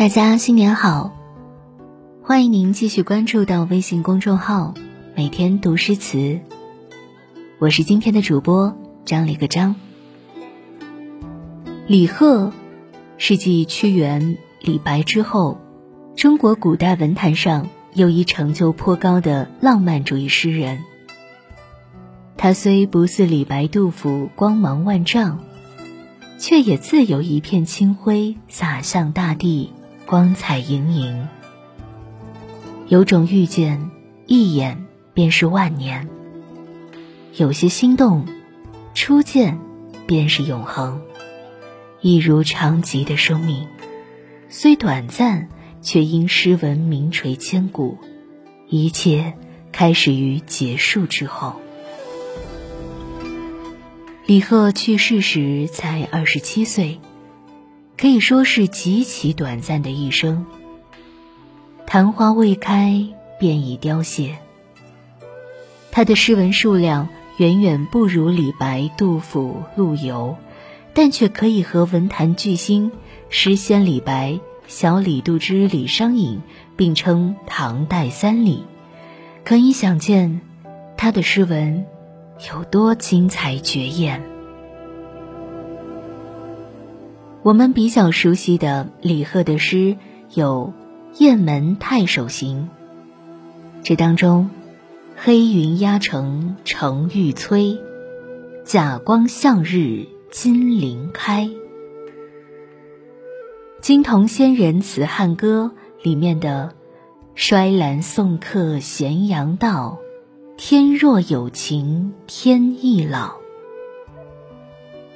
大家新年好！欢迎您继续关注到微信公众号“每天读诗词”，我是今天的主播张李个张。李贺是继屈原、李白之后，中国古代文坛上又一成就颇高的浪漫主义诗人。他虽不似李白、杜甫光芒万丈，却也自有一片清辉洒向大地。光彩盈盈，有种遇见，一眼便是万年；有些心动，初见便是永恒。一如长吉的生命，虽短暂，却因诗文名垂千古。一切开始于结束之后。李贺去世时才二十七岁。可以说是极其短暂的一生。昙花未开便已凋谢。他的诗文数量远远不如李白、杜甫、陆游，但却可以和文坛巨星诗仙李白、小李杜之李商隐并称唐代三李。可以想见，他的诗文有多精彩绝艳。我们比较熟悉的李贺的诗有《雁门太守行》，这当中“黑云压城城欲摧，甲光向日金鳞开”，《金童仙人辞汉歌》里面的“衰兰送客咸阳道，天若有情天亦老”，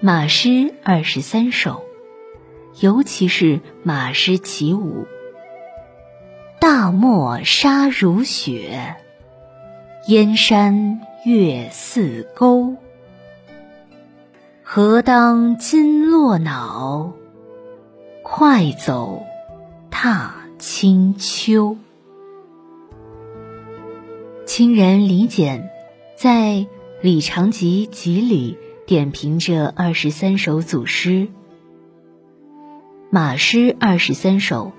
马诗二十三首。尤其是马诗起舞，大漠沙如雪，燕山月似钩。何当金络脑，快走踏清秋。清人李简在《李长吉集》里点评这二十三首组诗。马诗二十三首，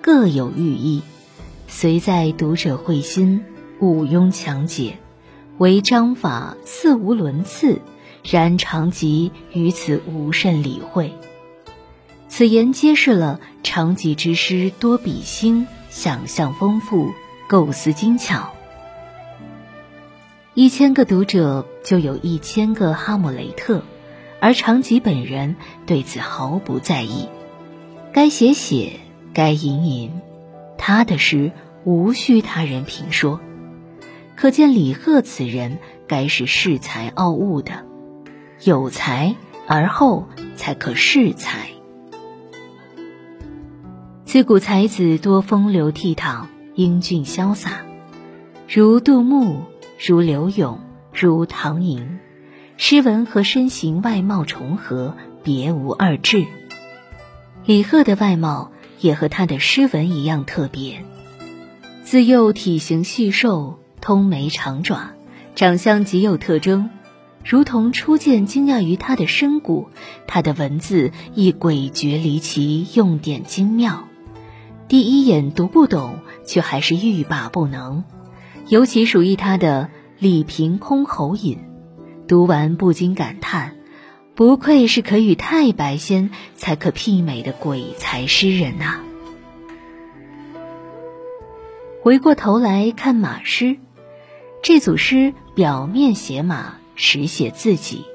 各有寓意，虽在读者会心，毋庸强解，为章法似无伦次，然长吉于此无甚理会。此言揭示了长吉之诗多比兴，想象丰富，构思精巧。一千个读者就有一千个哈姆雷特，而长吉本人对此毫不在意。该写写，该吟吟，他的诗无需他人评说，可见李贺此人该是恃才傲物的，有才而后才可恃才。自古才子多风流倜傥、英俊潇洒，如杜牧，如柳永，如唐寅，诗文和身形外貌重合，别无二致。李贺的外貌也和他的诗文一样特别，自幼体型细瘦，通眉长爪，长相极有特征，如同初见惊讶于他的身骨。他的文字亦诡谲离奇，用典精妙，第一眼读不懂，却还是欲罢不能。尤其属于他的《李凭箜篌引》，读完不禁感叹。不愧是可与太白仙才可媲美的鬼才诗人呐！回过头来看马诗，这组诗表面写马，实写自己。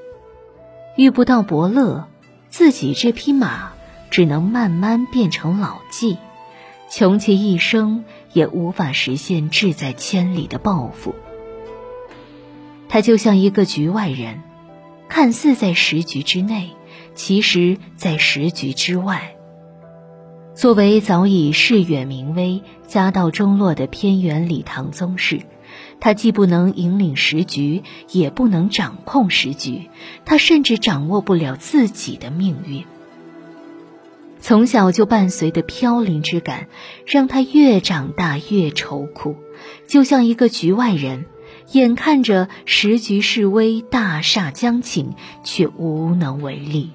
遇不到伯乐，自己这匹马只能慢慢变成老骥，穷其一生也无法实现志在千里的抱负。他就像一个局外人。看似在时局之内，其实在时局之外。作为早已世远名微、家道中落的偏远李唐宗室，他既不能引领时局，也不能掌控时局，他甚至掌握不了自己的命运。从小就伴随的飘零之感，让他越长大越愁苦，就像一个局外人。眼看着时局势危，大厦将倾，却无能为力。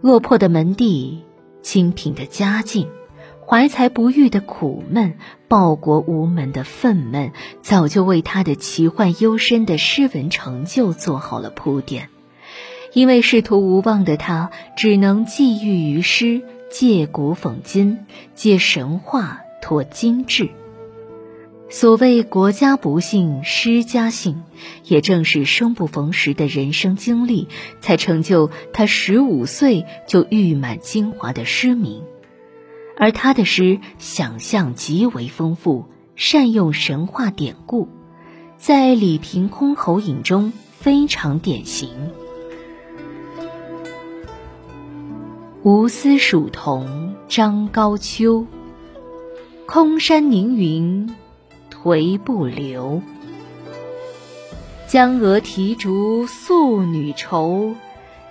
落魄的门第，清贫的家境，怀才不遇的苦闷，报国无门的愤懑，早就为他的奇幻幽深的诗文成就做好了铺垫。因为仕途无望的他，只能寄寓于诗，借古讽今，借神话托精致。所谓国家不幸，诗家幸，也正是生不逢时的人生经历，才成就他十五岁就誉满京华的诗名。而他的诗想象极为丰富，善用神话典故，在李瓶箜篌引中非常典型。无丝蜀桐张高秋，空山凝云回不流。江娥啼竹素女愁，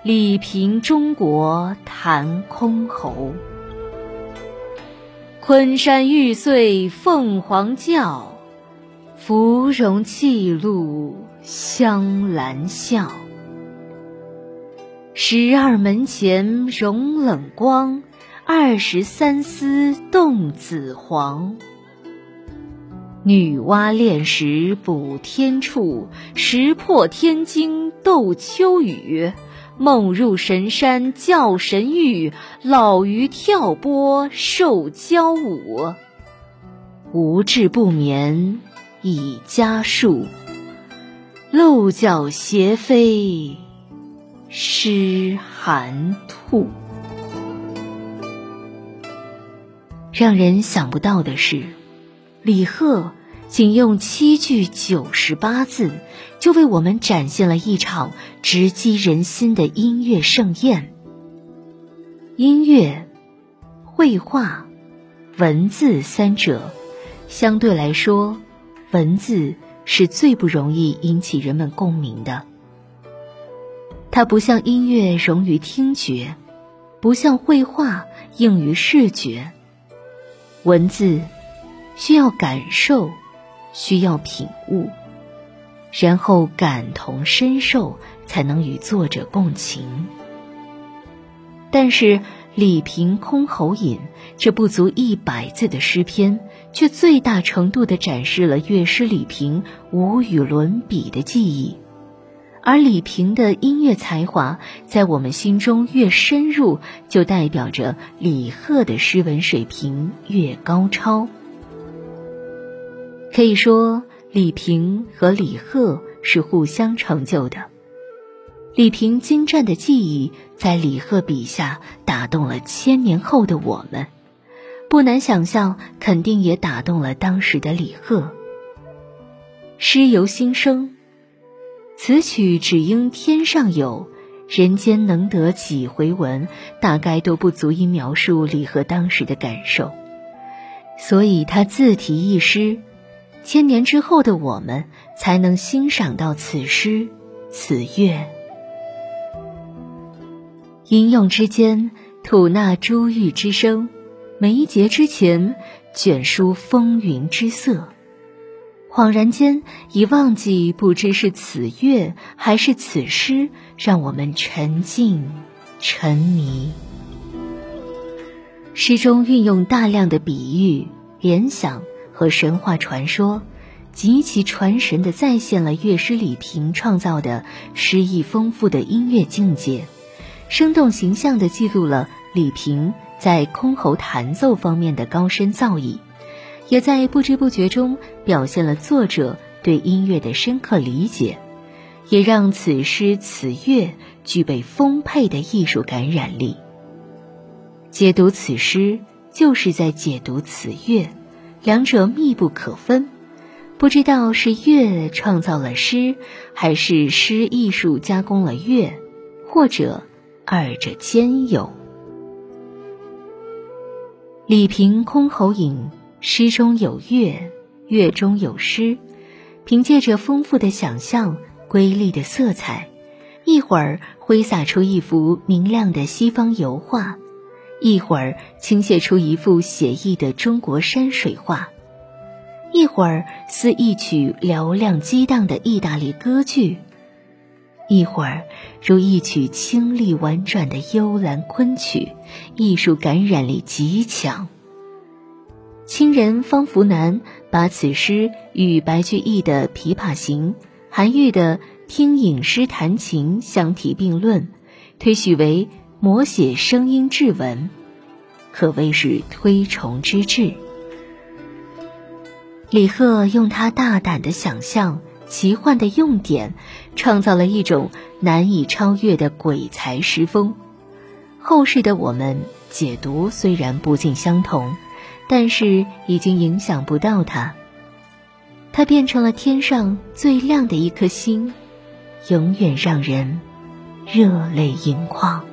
李瓶中国弹箜篌。昆山玉碎凤凰叫，芙蓉泣露香兰笑。十二门前融冷光，二十三丝动紫黄。女娲炼石补天处，石破天惊斗秋雨。梦入神山叫神域，老鱼跳波受蛟舞。无志不眠以家树，漏角斜飞。湿寒兔。让人想不到的是，李贺仅用七句九十八字，就为我们展现了一场直击人心的音乐盛宴。音乐、绘画、文字三者，相对来说，文字是最不容易引起人们共鸣的。它不像音乐融于听觉，不像绘画映于视觉。文字需要感受，需要品悟，然后感同身受，才能与作者共情。但是李瓶箜篌引这不足一百字的诗篇，却最大程度的展示了乐师李瓶无与伦比的技艺。而李萍的音乐才华在我们心中越深入，就代表着李贺的诗文水平越高超。可以说，李萍和李贺是互相成就的。李萍精湛的技艺，在李贺笔下打动了千年后的我们，不难想象，肯定也打动了当时的李贺。诗由心生。此曲只应天上有，人间能得几回闻？大概都不足以描述李贺当时的感受，所以他自题一诗，千年之后的我们才能欣赏到此诗此乐。吟咏之间，吐纳珠玉之声；眉睫之前，卷舒风云之色。恍然间，已忘记不知是此乐还是此诗，让我们沉浸沉迷。诗中运用大量的比喻、联想和神话传说，极其传神的再现了乐师李萍创造的诗意丰富的音乐境界，生动形象地记录了李萍在箜篌弹奏方面的高深造诣。也在不知不觉中表现了作者对音乐的深刻理解，也让此诗此乐具备丰沛的艺术感染力。解读此诗，就是在解读此乐，两者密不可分。不知道是乐创造了诗，还是诗艺术加工了乐，或者二者兼有。李瓶箜篌引。诗中有乐，乐中有诗，凭借着丰富的想象、瑰丽的色彩，一会儿挥洒出一幅明亮的西方油画，一会儿倾泻出一幅写意的中国山水画，一会儿似一曲嘹亮激荡的意大利歌剧，一会儿如一曲清丽婉转的幽兰昆曲，艺术感染力极强。清人方福南把此诗与白居易的《琵琶行》、韩愈的《听影诗弹琴》相提并论，推许为摹写声音质文，可谓是推崇之至。李贺用他大胆的想象。奇幻的用典，创造了一种难以超越的鬼才诗风。后世的我们解读虽然不尽相同，但是已经影响不到他。他变成了天上最亮的一颗星，永远让人热泪盈眶。